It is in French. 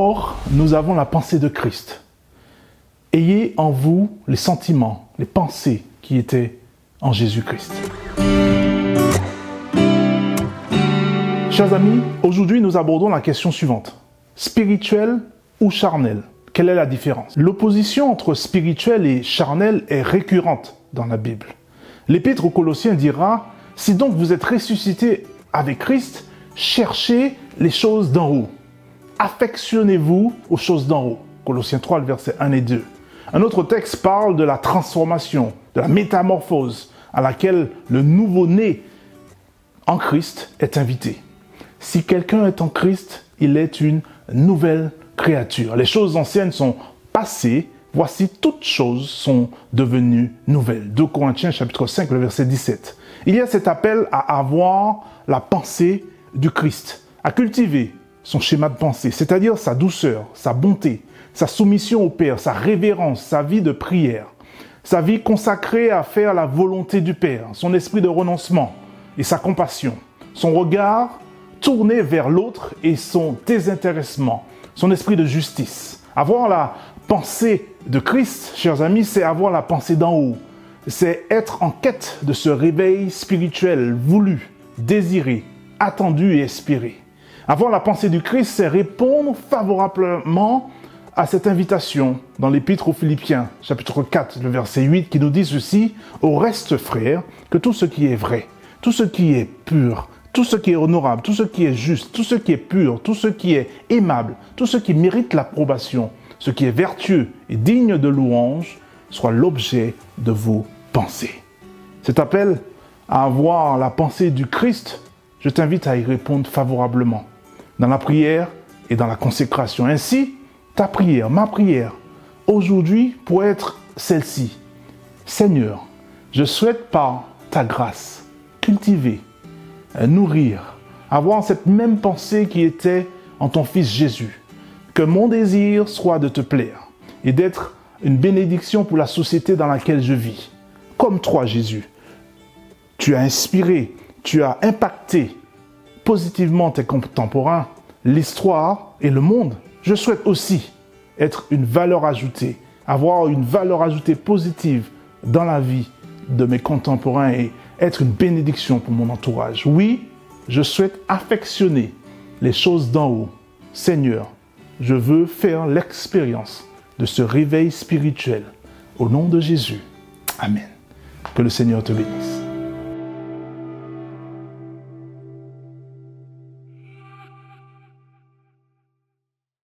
Or, nous avons la pensée de Christ. Ayez en vous les sentiments, les pensées qui étaient en Jésus-Christ. Chers amis, aujourd'hui nous abordons la question suivante. Spirituel ou charnel? Quelle est la différence? L'opposition entre spirituel et charnel est récurrente dans la Bible. L'Épître aux Colossiens dira Si donc vous êtes ressuscité avec Christ, cherchez les choses d'en haut. Affectionnez-vous aux choses d'en haut. Colossiens 3, le verset 1 et 2. Un autre texte parle de la transformation, de la métamorphose à laquelle le nouveau-né en Christ est invité. Si quelqu'un est en Christ, il est une nouvelle créature. Les choses anciennes sont passées, voici toutes choses sont devenues nouvelles. 2 Corinthiens chapitre 5, le verset 17. Il y a cet appel à avoir la pensée du Christ, à cultiver son schéma de pensée, c'est-à-dire sa douceur, sa bonté, sa soumission au Père, sa révérence, sa vie de prière, sa vie consacrée à faire la volonté du Père, son esprit de renoncement et sa compassion, son regard tourné vers l'autre et son désintéressement, son esprit de justice. Avoir la pensée de Christ, chers amis, c'est avoir la pensée d'en haut. C'est être en quête de ce réveil spirituel voulu, désiré, attendu et espéré. Avoir la pensée du Christ, c'est répondre favorablement à cette invitation dans l'Épître aux Philippiens, chapitre 4, le verset 8, qui nous dit ceci, Au reste, frères, que tout ce qui est vrai, tout ce qui est pur, tout ce qui est honorable, tout ce qui est juste, tout ce qui est pur, tout ce qui est aimable, tout ce qui mérite l'approbation, ce qui est vertueux et digne de louange, soit l'objet de vos pensées. Cet appel à avoir la pensée du Christ, je t'invite à y répondre favorablement dans la prière et dans la consécration. Ainsi, ta prière, ma prière, aujourd'hui pourrait être celle-ci. Seigneur, je souhaite par ta grâce cultiver, nourrir, avoir cette même pensée qui était en ton Fils Jésus. Que mon désir soit de te plaire et d'être une bénédiction pour la société dans laquelle je vis. Comme toi, Jésus, tu as inspiré, tu as impacté positivement tes contemporains, l'histoire et le monde. Je souhaite aussi être une valeur ajoutée, avoir une valeur ajoutée positive dans la vie de mes contemporains et être une bénédiction pour mon entourage. Oui, je souhaite affectionner les choses d'en haut. Seigneur, je veux faire l'expérience de ce réveil spirituel. Au nom de Jésus. Amen. Que le Seigneur te bénisse.